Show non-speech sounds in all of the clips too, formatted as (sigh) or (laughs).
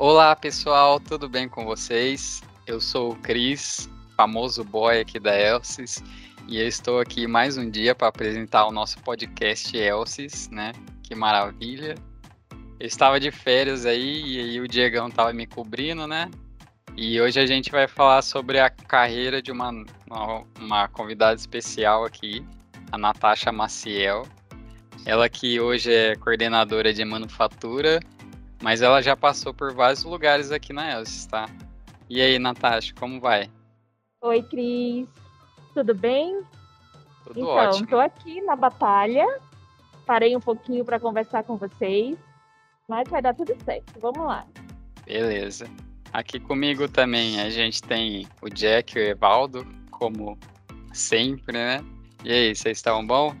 Olá pessoal, tudo bem com vocês? Eu sou o Cris, famoso boy aqui da Elsis, e eu estou aqui mais um dia para apresentar o nosso podcast Elsis, né? Que maravilha! Eu estava de férias aí e aí o Diegão estava me cobrindo, né? E hoje a gente vai falar sobre a carreira de uma, uma, uma convidada especial aqui, a Natasha Maciel. Ela que hoje é coordenadora de manufatura, mas ela já passou por vários lugares aqui na Elsis, tá? E aí, Natasha, como vai? Oi, Cris. Tudo bem? Tudo então, ótimo. estou aqui na batalha. Parei um pouquinho para conversar com vocês, mas vai dar tudo certo. Vamos lá. Beleza. Aqui comigo também a gente tem o Jack e o Evaldo, como sempre, né? E aí, vocês estão bom?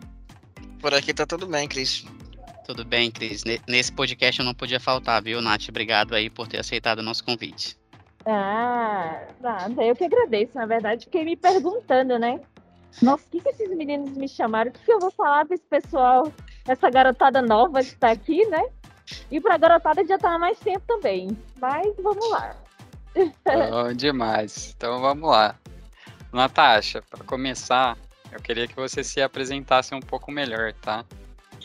Por aqui tá tudo bem, Cris. Tudo bem, Cris. Ne- Nesse podcast eu não podia faltar, viu, Nath? Obrigado aí por ter aceitado o nosso convite. Ah, nada. Eu que agradeço. Na verdade, fiquei me perguntando, né? Nossa, o que, que esses meninos me chamaram? O que, que eu vou falar para esse pessoal, essa garotada nova que está aqui, né? E para a garotada já tá há mais tempo também. Mas vamos lá. Bom demais. Então vamos lá. Natasha, para começar, eu queria que você se apresentasse um pouco melhor, tá?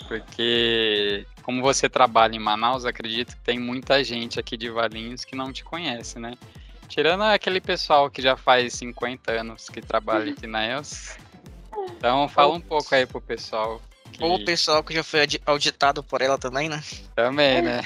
Porque como você trabalha em Manaus, acredito que tem muita gente aqui de Valinhos que não te conhece, né? Tirando aquele pessoal que já faz 50 anos que trabalha aqui na ELS. Então fala um pouco aí pro pessoal. Que... Ou o pessoal que já foi audi- auditado por ela também, né? Também, né?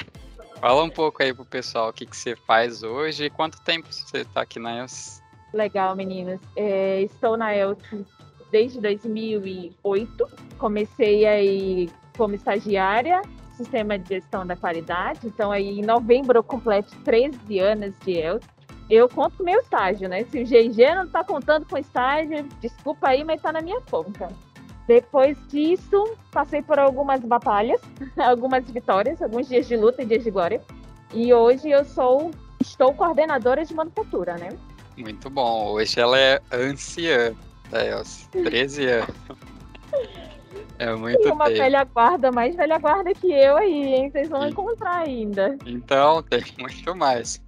Fala um pouco aí pro pessoal o que, que você faz hoje e quanto tempo você tá aqui na ELS. Legal, meninas. É, estou na ELTS desde 2008. Comecei aí como estagiária, sistema de gestão da qualidade. Então, aí em novembro eu completo 13 anos de ELTS. Eu conto meu estágio, né? Se o GG não está contando com estágio, desculpa aí, mas está na minha conta. Depois disso, passei por algumas batalhas, (laughs) algumas vitórias, alguns dias de luta e dias de glória. E hoje eu sou, estou coordenadora de manufatura, né? Muito bom. Hoje ela é anciã da ELS. 13 anos. É muito E uma tempo. velha guarda, mais velha guarda que eu aí, hein? Vocês vão Sim. encontrar ainda. Então, tem (laughs) muito mais.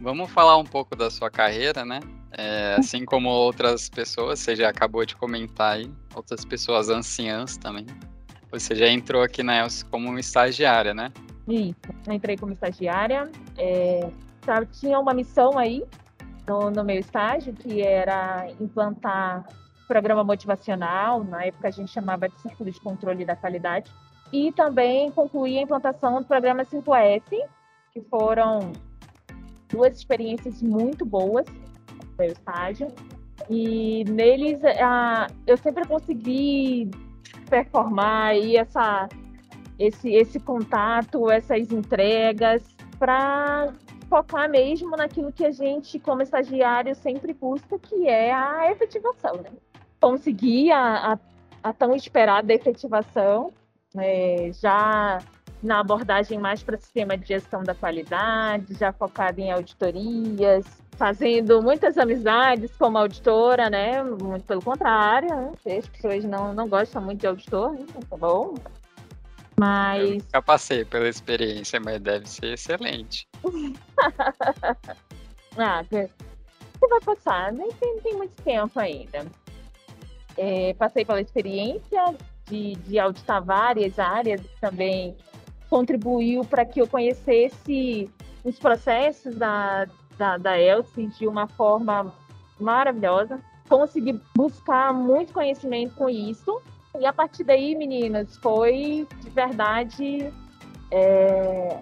Vamos falar um pouco da sua carreira, né? É, assim como outras pessoas, você já acabou de comentar aí, outras pessoas anciãs também. Você já entrou aqui na ELS como estagiária, né? Isso. Eu entrei como estagiária. é, tinha uma missão aí no, no meu estágio, que era implantar programa motivacional. Na época a gente chamava de Círculo de Controle da Qualidade. E também concluir a implantação do programa 5S, que foram duas experiências muito boas no meu estágio. E neles eu sempre consegui performar aí essa, esse, esse contato, essas entregas, para focar mesmo naquilo que a gente, como estagiário, sempre busca, que é a efetivação. Né? Conseguir a, a, a tão esperada efetivação, né, já na abordagem mais para sistema de gestão da qualidade, já focada em auditorias, fazendo muitas amizades como auditora, né? Muito pelo contrário, né? as pessoas não, não gostam muito de auditor, né? tá bom. Eu Mas nunca passei pela experiência, mas deve ser excelente. (laughs) Ah, você você vai passar, nem tem, tem muito tempo ainda. É, passei pela experiência de, de auditar várias áreas, também contribuiu para que eu conhecesse os processos da, da, da Elsie de uma forma maravilhosa. Consegui buscar muito conhecimento com isso. E a partir daí, meninas, foi de verdade é,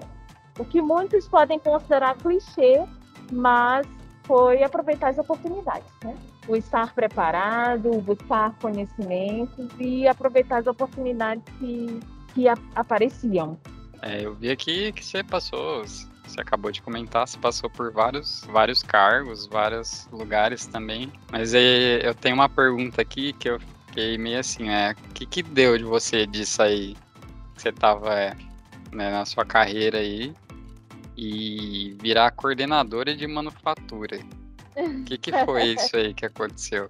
o que muitos podem considerar clichê, mas foi aproveitar as oportunidades, né? O estar preparado, buscar conhecimentos e aproveitar as oportunidades que, que a- apareciam. É, eu vi aqui que você passou, você acabou de comentar, você passou por vários, vários cargos, vários lugares também. Mas é, eu tenho uma pergunta aqui que eu fiquei meio assim, é, o que que deu de você disso aí? Você tava é, né, na sua carreira aí e virar coordenadora de manufatura. O (laughs) que que foi isso aí que aconteceu?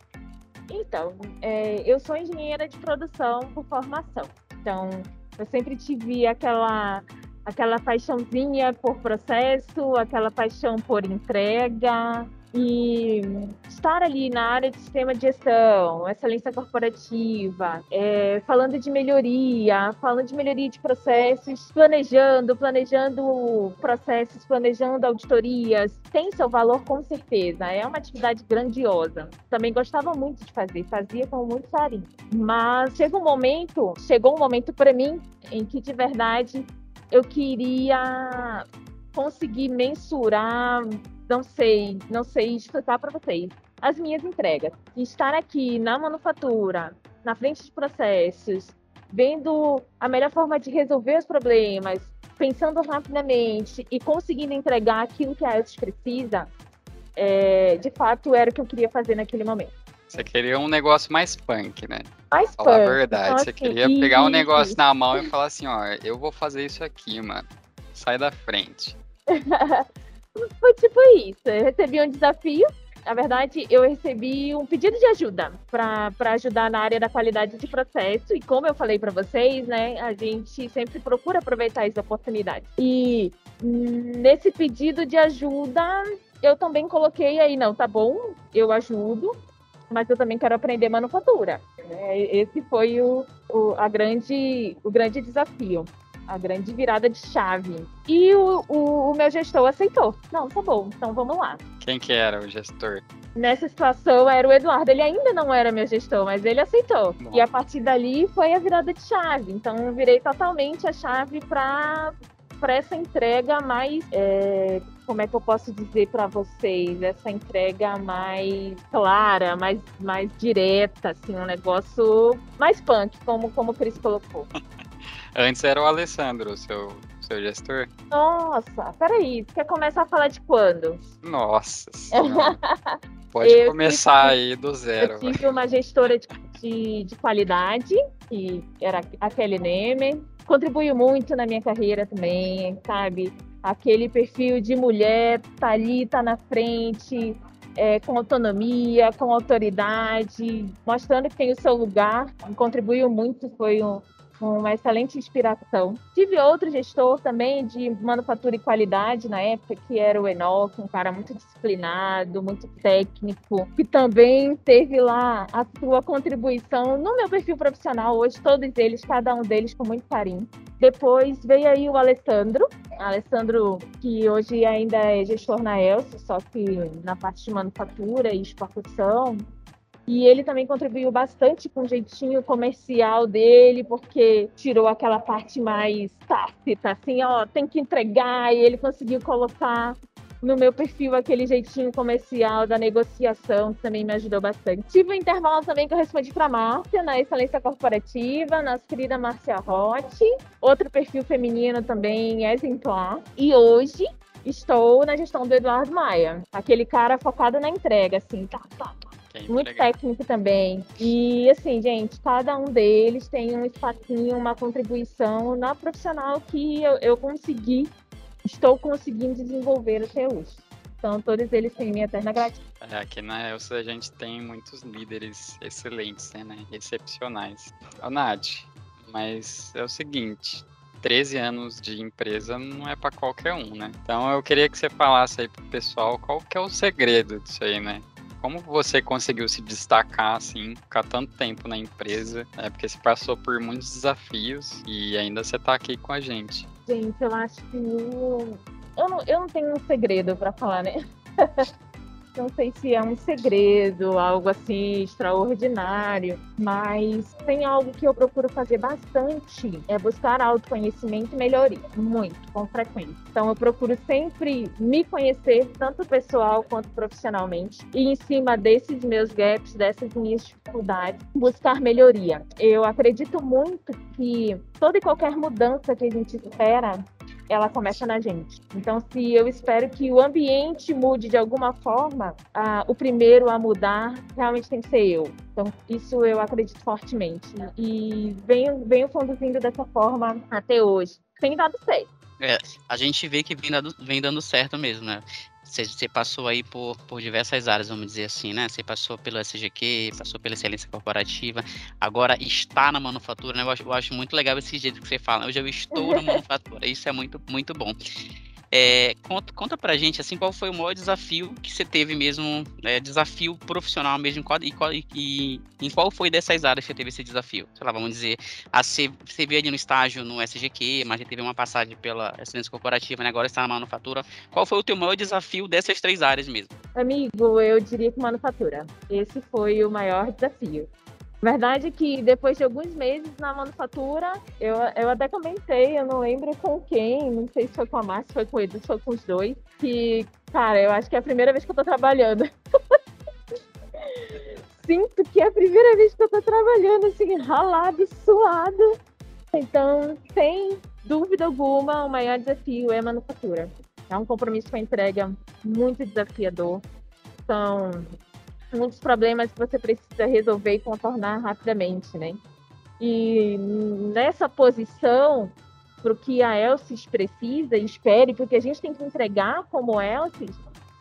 Então, é, eu sou engenheira de produção por formação. Então, eu sempre tive aquela aquela paixãozinha por processo, aquela paixão por entrega, e estar ali na área de sistema de gestão, excelência corporativa, é, falando de melhoria, falando de melhoria de processos, planejando, planejando processos, planejando auditorias, tem seu valor com certeza. É uma atividade grandiosa. Também gostava muito de fazer, fazia com muito carinho. Mas chega um momento, chegou um momento para mim em que de verdade eu queria conseguir mensurar não sei, não sei explicar para vocês. As minhas entregas, estar aqui na manufatura, na frente de processos, vendo a melhor forma de resolver os problemas, pensando rapidamente e conseguindo entregar aquilo que a Eltis precisa, é, de fato era o que eu queria fazer naquele momento. Você queria um negócio mais punk, né? Mais Falar punk. a verdade. Então, Você assim, queria pegar isso. negócio na mão e falar assim, ó, eu vou fazer isso aqui, mano. Sai da frente. (laughs) Foi tipo isso. Eu recebi um desafio. Na verdade, eu recebi um pedido de ajuda para ajudar na área da qualidade de processo. E como eu falei para vocês, né, a gente sempre procura aproveitar essa oportunidade. E nesse pedido de ajuda, eu também coloquei aí, não, tá bom, eu ajudo, mas eu também quero aprender manufatura. né? Esse foi o, o, a grande, o grande desafio a grande virada de chave. E o, o, o meu gestor aceitou. Não, tá bom, então vamos lá. Quem que era o gestor? Nessa situação era o Eduardo. Ele ainda não era meu gestor, mas ele aceitou. Bom. E a partir dali foi a virada de chave. Então eu virei totalmente a chave para para essa entrega mais, é, como é que eu posso dizer para vocês, essa entrega mais clara, mais, mais direta, assim, um negócio mais punk, como, como o Cris colocou. (laughs) Antes era o Alessandro, seu, seu gestor. Nossa, peraí, você quer começar a falar de quando? Nossa. (laughs) Pode Eu começar tive- aí do zero. Eu tive uma gestora de, de, de qualidade, que era a Kelly Neme. Contribuiu muito na minha carreira também, sabe? Aquele perfil de mulher, tá ali, tá na frente, é, com autonomia, com autoridade, mostrando que tem o seu lugar. Contribuiu muito, foi um, uma excelente inspiração. Tive outro gestor também de manufatura e qualidade na época, que era o Enoch, um cara muito disciplinado, muito técnico, que também teve lá a sua contribuição no meu perfil profissional. Hoje, todos eles, cada um deles com muito carinho. Depois veio aí o Alessandro, Alessandro, que hoje ainda é gestor na Elsa, só que na parte de manufatura e exportação. E ele também contribuiu bastante com o jeitinho comercial dele, porque tirou aquela parte mais tácita, assim, ó, tem que entregar, e ele conseguiu colocar no meu perfil aquele jeitinho comercial da negociação, que também me ajudou bastante. Tive um intervalo também que eu respondi para Márcia, na Excelência Corporativa, nossa querida Márcia Rotti. Outro perfil feminino também exemplar. E hoje estou na gestão do Eduardo Maia, aquele cara focado na entrega, assim, tá, tá, tá Muito entregar. técnico também. E assim, gente, cada um deles tem um espacinho, uma contribuição na profissional que eu, eu consegui, estou conseguindo desenvolver até hoje. Então, todos eles têm minha eterna gratidão. É, aqui na Elsa a gente tem muitos líderes excelentes, né, né? Excepcionais. Ô, Nath, mas é o seguinte. 13 anos de empresa não é pra qualquer um, né? Então eu queria que você falasse aí pro pessoal qual que é o segredo disso aí, né? Como você conseguiu se destacar, assim, ficar tanto tempo na empresa? É porque você passou por muitos desafios e ainda você tá aqui com a gente. Gente, eu acho que eu, não, eu não tenho um segredo para falar, né? (laughs) Não sei se é um segredo, algo assim extraordinário, mas tem algo que eu procuro fazer bastante, é buscar autoconhecimento e melhoria, muito, com frequência. Então eu procuro sempre me conhecer, tanto pessoal quanto profissionalmente, e em cima desses meus gaps, dessas minhas dificuldades, buscar melhoria. Eu acredito muito que toda e qualquer mudança que a gente espera ela começa na gente. Então, se eu espero que o ambiente mude de alguma forma, o primeiro a mudar realmente tem que ser eu. Então, isso eu acredito fortemente. E venho, venho conduzindo dessa forma até hoje. Tem dado certo. A gente vê que vem dando, vem dando certo mesmo, né? Você, você passou aí por, por diversas áreas, vamos dizer assim, né? Você passou pelo SGQ, passou pela excelência corporativa, agora está na manufatura, né? Eu acho, eu acho muito legal esse jeito que você fala. Hoje eu estou na (laughs) manufatura, isso é muito, muito bom. É, conta, conta pra gente, assim, qual foi o maior desafio que você teve mesmo, é, desafio profissional mesmo, e, qual, e, em qual foi dessas áreas que você teve esse desafio? Sei lá, vamos dizer, a, você, você veio ali no estágio no SGQ, mas já teve uma passagem pela excelência corporativa, né, agora está na manufatura. Qual foi o teu maior desafio dessas três áreas mesmo? Amigo, eu diria que manufatura. Esse foi o maior desafio. Verdade que depois de alguns meses na manufatura, eu, eu até comentei, eu não lembro com quem, não sei se foi com a Márcia, se foi com se foi com os dois, que, cara, eu acho que é a primeira vez que eu tô trabalhando. (laughs) Sinto que é a primeira vez que eu tô trabalhando, assim, ralado, suado. Então, sem dúvida alguma, o maior desafio é a manufatura. É um compromisso com a entrega muito desafiador. São muitos problemas que você precisa resolver e contornar rapidamente, né? E nessa posição, para o que a Elsis precisa e espere, porque a gente tem que entregar como Elsis,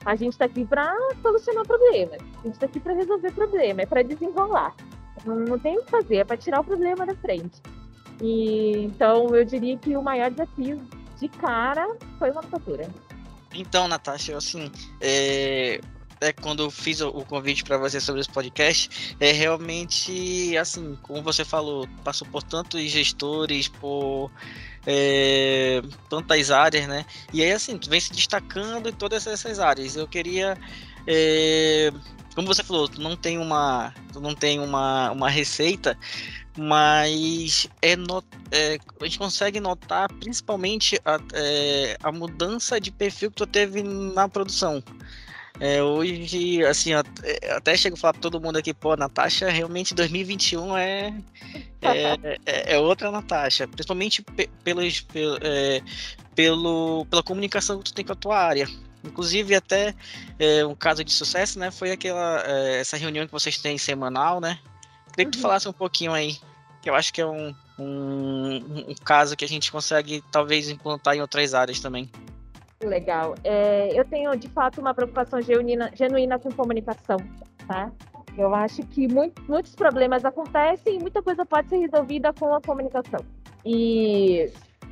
a gente está aqui para solucionar problemas. A gente está aqui para resolver problemas, é para desenrolar. Não, não tem o que fazer, é para tirar o problema da frente. E, então, eu diria que o maior desafio de cara foi a manufatura. Então, Natasha, assim, é, é, quando eu fiz o, convite para você sobre esse podcast, é realmente assim, como você falou, passou por tantos gestores, por é, tantas áreas, né? E aí assim, tu vem se destacando em todas essas áreas. Eu queria é, como você falou, tu não tem uma, tu não tem uma, uma receita, mas é, not, é, a gente consegue notar principalmente a, é, a mudança de perfil que tu teve na produção. É, hoje, assim, até chego a falar pra todo mundo aqui, pô, Natasha, realmente 2021 é, é, é, é outra Natasha, principalmente pelos, pelo, é, pelo, pela comunicação que tu tem com a tua área. Inclusive, até é, um caso de sucesso, né, foi aquela, é, essa reunião que vocês têm semanal, né? Queria que tu uhum. falasse um pouquinho aí, que eu acho que é um, um, um caso que a gente consegue, talvez, implantar em outras áreas também. Legal. É, eu tenho, de fato, uma preocupação genuína, genuína com comunicação, tá? Eu acho que muito, muitos problemas acontecem e muita coisa pode ser resolvida com a comunicação. E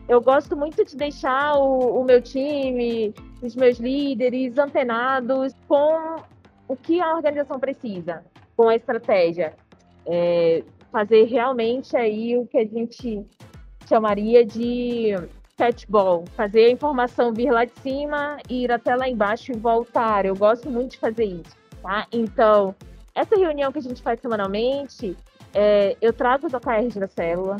eu gosto muito de deixar o, o meu time, os meus líderes antenados com o que a organização precisa, com a estratégia. É, fazer realmente aí o que a gente chamaria de catchball, fazer a informação vir lá de cima, ir até lá embaixo e voltar. Eu gosto muito de fazer isso, tá? Então, essa reunião que a gente faz semanalmente, é, eu trago os OKRs da célula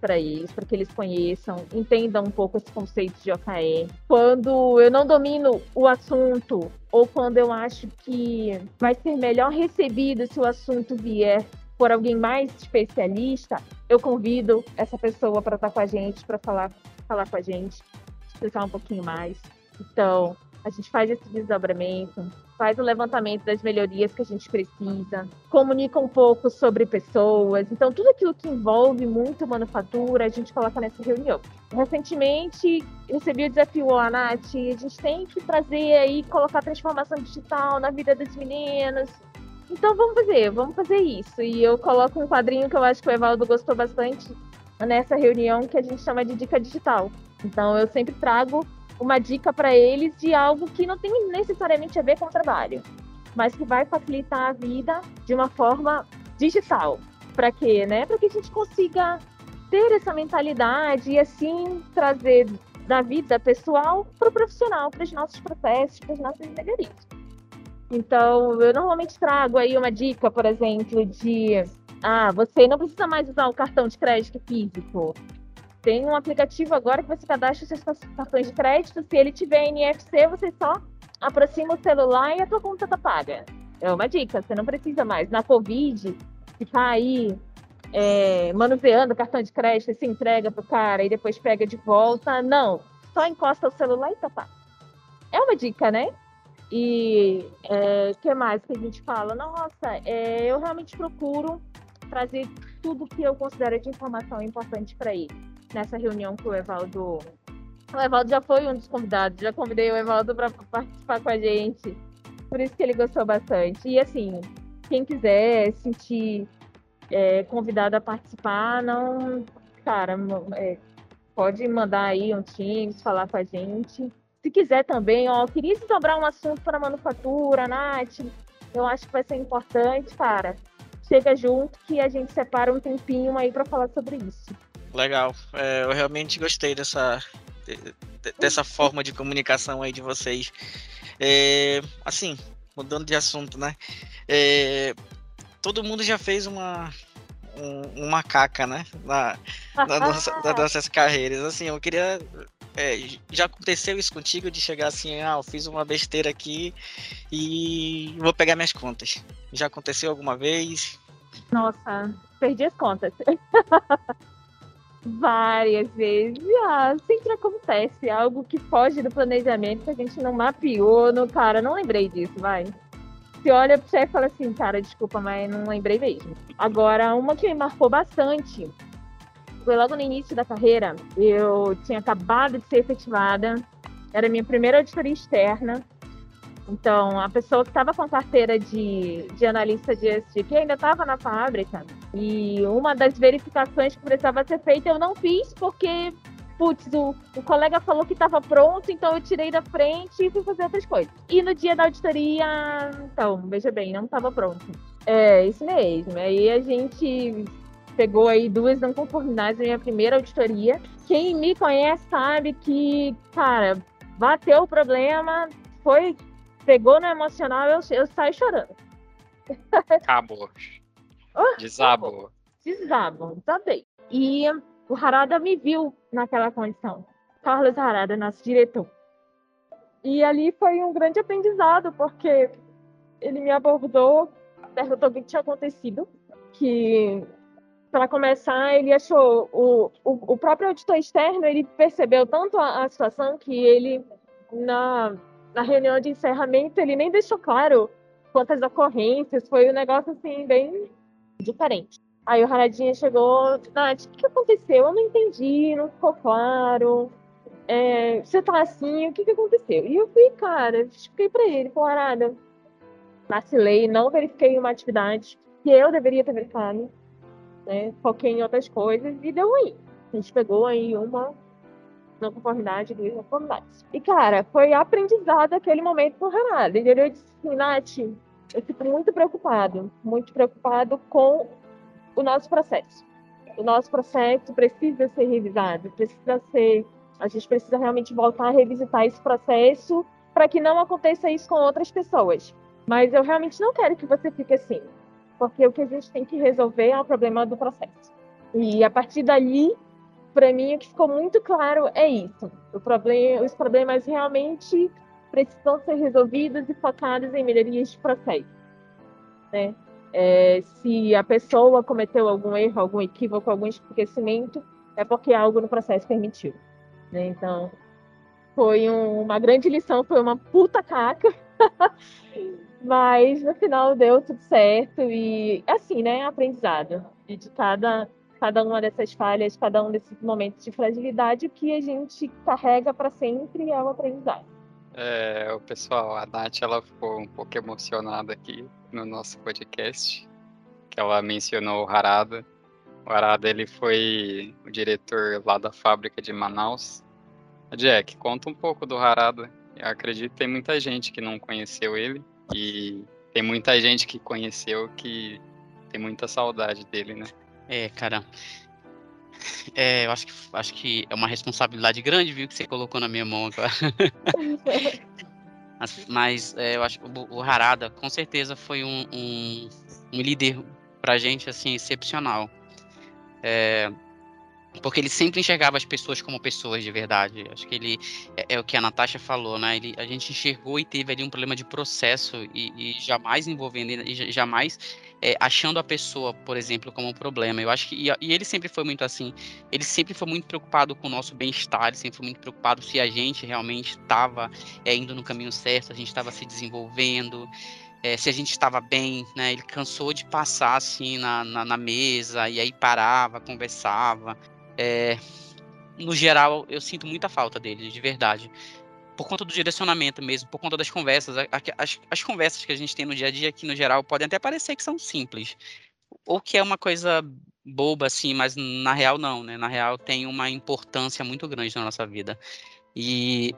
para eles, para que eles conheçam, entendam um pouco esse conceito de OKR. Quando eu não domino o assunto, ou quando eu acho que vai ser melhor recebido se o assunto vier por alguém mais especialista, eu convido essa pessoa para estar com a gente, para falar falar com a gente, explicar um pouquinho mais. Então, a gente faz esse desdobramento, faz o levantamento das melhorias que a gente precisa, comunica um pouco sobre pessoas. Então, tudo aquilo que envolve muito manufatura, a gente coloca nessa reunião. Recentemente, recebi o desafio, ó, Nath, a gente tem que trazer aí, colocar transformação digital na vida dos meninos. Então, vamos fazer, vamos fazer isso. E eu coloco um quadrinho que eu acho que o Evaldo gostou bastante, nessa reunião que a gente chama de dica digital. Então, eu sempre trago uma dica para eles de algo que não tem necessariamente a ver com o trabalho, mas que vai facilitar a vida de uma forma digital. Para quê? Né? Para que a gente consiga ter essa mentalidade e assim trazer da vida pessoal para o profissional, para os nossos processos, para as nossas melhorias. Então, eu normalmente trago aí uma dica, por exemplo, de ah, você não precisa mais usar o cartão de crédito físico. Tem um aplicativo agora que você cadastra seus cartões de crédito. Se ele tiver NFC, você só aproxima o celular e a tua conta tá paga. É uma dica, você não precisa mais. Na Covid, ficar aí é, manuseando o cartão de crédito, se entrega pro cara e depois pega de volta. Não, só encosta o celular e tá pago. É uma dica, né? E o é, que mais que a gente fala? Nossa, é, eu realmente procuro trazer tudo que eu considero de informação importante para ele. Nessa reunião que o Evaldo O Evaldo já foi um dos convidados, já convidei o Evaldo para participar com a gente. Por isso que ele gostou bastante. E assim, quem quiser sentir é, convidado a participar, não. Cara, é, pode mandar aí um Teams, falar com a gente. Se quiser também, ó, queria desdobrar um assunto para manufatura, Nath. Eu acho que vai ser importante, cara. Chega junto que a gente separa um tempinho aí para falar sobre isso. Legal. É, eu realmente gostei dessa, dessa forma de comunicação aí de vocês. É, assim, mudando de assunto, né? É, todo mundo já fez uma, um, uma caca, né? Na, na (laughs) nossa, nas nossas carreiras. Assim, eu queria. É, já aconteceu isso contigo de chegar assim, ah, eu fiz uma besteira aqui e vou pegar minhas contas. Já aconteceu alguma vez? Nossa, perdi as contas. (laughs) Várias vezes. Ah, sempre acontece algo que foge do planejamento que a gente não mapeou. No, cara, não lembrei disso, vai. Você olha pro chefe e fala assim, cara, desculpa, mas não lembrei mesmo. Agora, uma que me marcou bastante foi logo no início da carreira. Eu tinha acabado de ser efetivada, era minha primeira auditoria externa. Então, a pessoa que estava com a carteira de, de analista de ESG, que ainda estava na fábrica, e uma das verificações que precisava ser feita eu não fiz, porque, putz, o, o colega falou que estava pronto, então eu tirei da frente e fui fazer outras coisas. E no dia da auditoria, então, veja bem, não estava pronto. É, isso mesmo. Aí a gente pegou aí duas não conformidades na minha primeira auditoria. Quem me conhece sabe que, cara, bateu o problema, foi pegou no emocional, eu, eu saio chorando. Acabou. (laughs) Desabou. Desabou, desabei. E o Harada me viu naquela condição. Carlos Harada, nosso diretor. E ali foi um grande aprendizado, porque ele me abordou, perguntou o que tinha acontecido, que para começar, ele achou o, o, o, próprio auditor externo, ele percebeu tanto a, a situação que ele na na reunião de encerramento, ele nem deixou claro quantas ocorrências, foi um negócio assim, bem diferente. Aí o Haradinha chegou, Nath, o que aconteceu? Eu não entendi, não ficou claro. É, você tá assim, o que, que aconteceu? E eu fui, cara, expliquei pra ele, pô, Arada, vacilei, não verifiquei uma atividade que eu deveria ter verificado, né? Foquei em outras coisas e deu aí. A gente pegou aí uma não conformidade, duas conformidades. E, cara, foi aprendizado aquele momento por Renato. Ele disse assim, Nath, eu fico muito preocupado, muito preocupado com o nosso processo. O nosso processo precisa ser revisado, precisa ser. A gente precisa realmente voltar a revisitar esse processo para que não aconteça isso com outras pessoas. Mas eu realmente não quero que você fique assim, porque o que a gente tem que resolver é o problema do processo. E a partir dali, para mim o que ficou muito claro é isso. Problema, os problemas realmente precisam ser resolvidos e focados em melhorias de processo. Né? É, se a pessoa cometeu algum erro, algum equívoco, algum esquecimento, é porque algo no processo permitiu. Né? Então, foi um, uma grande lição, foi uma puta caca, (laughs) mas no final deu tudo certo e assim, né? Aprendizado. E de cada cada uma dessas falhas, cada um desses momentos de fragilidade, o que a gente carrega para sempre é o aprendizado. É, o pessoal, a Nath, ela ficou um pouco emocionada aqui no nosso podcast, que ela mencionou o Harada. O Harada, ele foi o diretor lá da fábrica de Manaus. Jack, conta um pouco do Harada. Eu acredito que tem muita gente que não conheceu ele e tem muita gente que conheceu que tem muita saudade dele, né? É, cara. É, eu acho que, acho que é uma responsabilidade grande, viu, que você colocou na minha mão agora. (laughs) mas, mas é, eu acho que o, o Harada, com certeza, foi um, um, um líder pra gente, assim, excepcional. É, porque ele sempre enxergava as pessoas como pessoas de verdade. Acho que ele é, é o que a Natasha falou, né? Ele, a gente enxergou e teve ali um problema de processo e, e jamais envolvendo, e jamais é, achando a pessoa, por exemplo, como um problema. Eu acho que e, e, ele sempre foi muito assim. Ele sempre foi muito preocupado com o nosso bem-estar. Ele sempre foi muito preocupado se a gente realmente estava é, indo no caminho certo, a gente estava se desenvolvendo. É, se a gente estava bem, né? Ele cansou de passar assim na, na, na mesa e aí parava, conversava. É, no geral, eu sinto muita falta dele, de verdade. Por conta do direcionamento mesmo, por conta das conversas. As, as conversas que a gente tem no dia a dia, que no geral podem até parecer que são simples. Ou que é uma coisa boba, assim, mas na real não, né? Na real tem uma importância muito grande na nossa vida. E,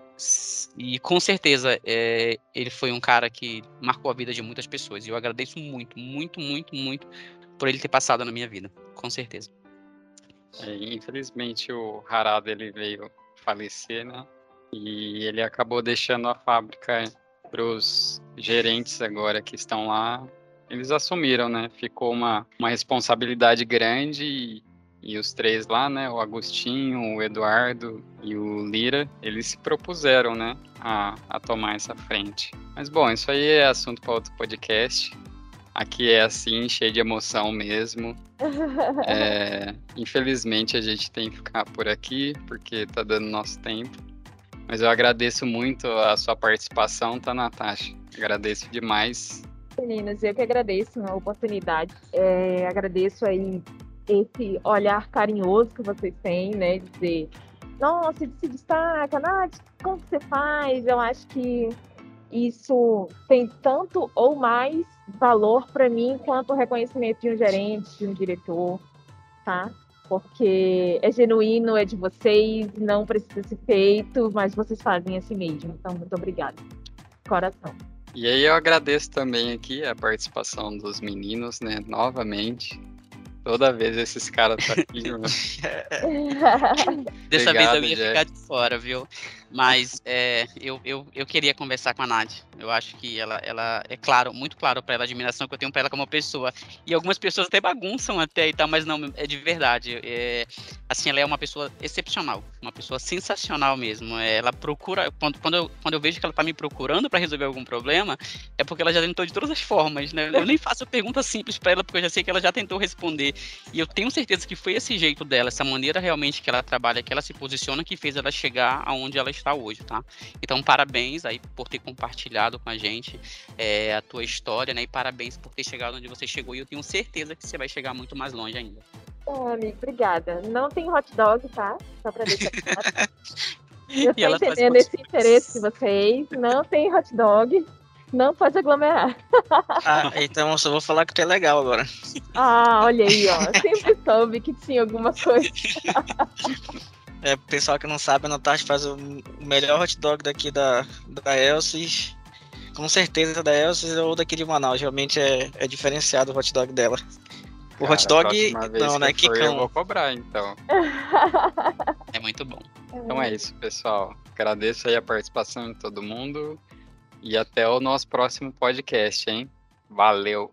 e com certeza é, ele foi um cara que marcou a vida de muitas pessoas. E eu agradeço muito, muito, muito, muito por ele ter passado na minha vida, com certeza. É, infelizmente o Harada ele veio falecer, né? E ele acabou deixando a fábrica para os gerentes agora que estão lá. Eles assumiram, né? Ficou uma, uma responsabilidade grande e, e os três lá, né? O Agostinho, o Eduardo e o Lira, eles se propuseram, né? A, a tomar essa frente. Mas bom, isso aí é assunto para outro podcast. Aqui é assim, cheio de emoção mesmo. É, infelizmente a gente tem que ficar por aqui, porque tá dando nosso tempo. Mas eu agradeço muito a sua participação, tá, Natasha? Agradeço demais. Meninas, eu que agradeço a oportunidade. É, agradeço aí esse olhar carinhoso que vocês têm, né? Dizer, nossa, se destaca, Nath, como você faz? Eu acho que isso tem tanto ou mais valor para mim quanto o reconhecimento de um gerente, de um diretor, tá? Porque é genuíno, é de vocês, não precisa ser feito, mas vocês fazem assim mesmo. Então, muito obrigada. Coração. E aí eu agradeço também aqui a participação dos meninos, né, novamente. Toda vez esses caras tá aqui, mano. (laughs) Dessa vez eu ia Jack. ficar de fora, viu? Mas é, eu, eu, eu queria conversar com a Nath. Eu acho que ela, ela é claro, muito claro para ela a admiração que eu tenho para ela como pessoa. E algumas pessoas até bagunçam até e tal, mas não, é de verdade. É, assim, ela é uma pessoa excepcional, uma pessoa sensacional mesmo. É, ela procura, quando, quando, eu, quando eu vejo que ela tá me procurando para resolver algum problema, é porque ela já tentou de todas as formas, né? Eu nem faço pergunta simples para ela, porque eu já sei que ela já tentou responder. E eu tenho certeza que foi esse jeito dela, essa maneira realmente que ela trabalha, que ela se posiciona, que fez ela chegar aonde ela está hoje, tá? Então, parabéns aí por ter compartilhado com a gente é, a tua história, né? E parabéns por ter chegado onde você chegou. E eu tenho certeza que você vai chegar muito mais longe ainda. É, amigo, obrigada. Não tem hot dog, tá? Só pra deixar (laughs) claro. Eu tô entendendo esse interesse de vocês. Não tem hot dog. Não pode aglomerar. Ah, então eu só vou falar que tu é legal agora. Ah, olha aí, ó. Sempre soube que tinha alguma coisa. (laughs) É, pessoal que não sabe, a Natasha faz o melhor hot dog daqui da, da Elsis. Com certeza da Elsis ou daqui de Manaus. Realmente é, é diferenciado o hot dog dela. O Cara, hot dog. Não, né? Que eu vou cobrar, então. (laughs) é muito bom. Então é isso, pessoal. Agradeço aí a participação de todo mundo. E até o nosso próximo podcast, hein? Valeu!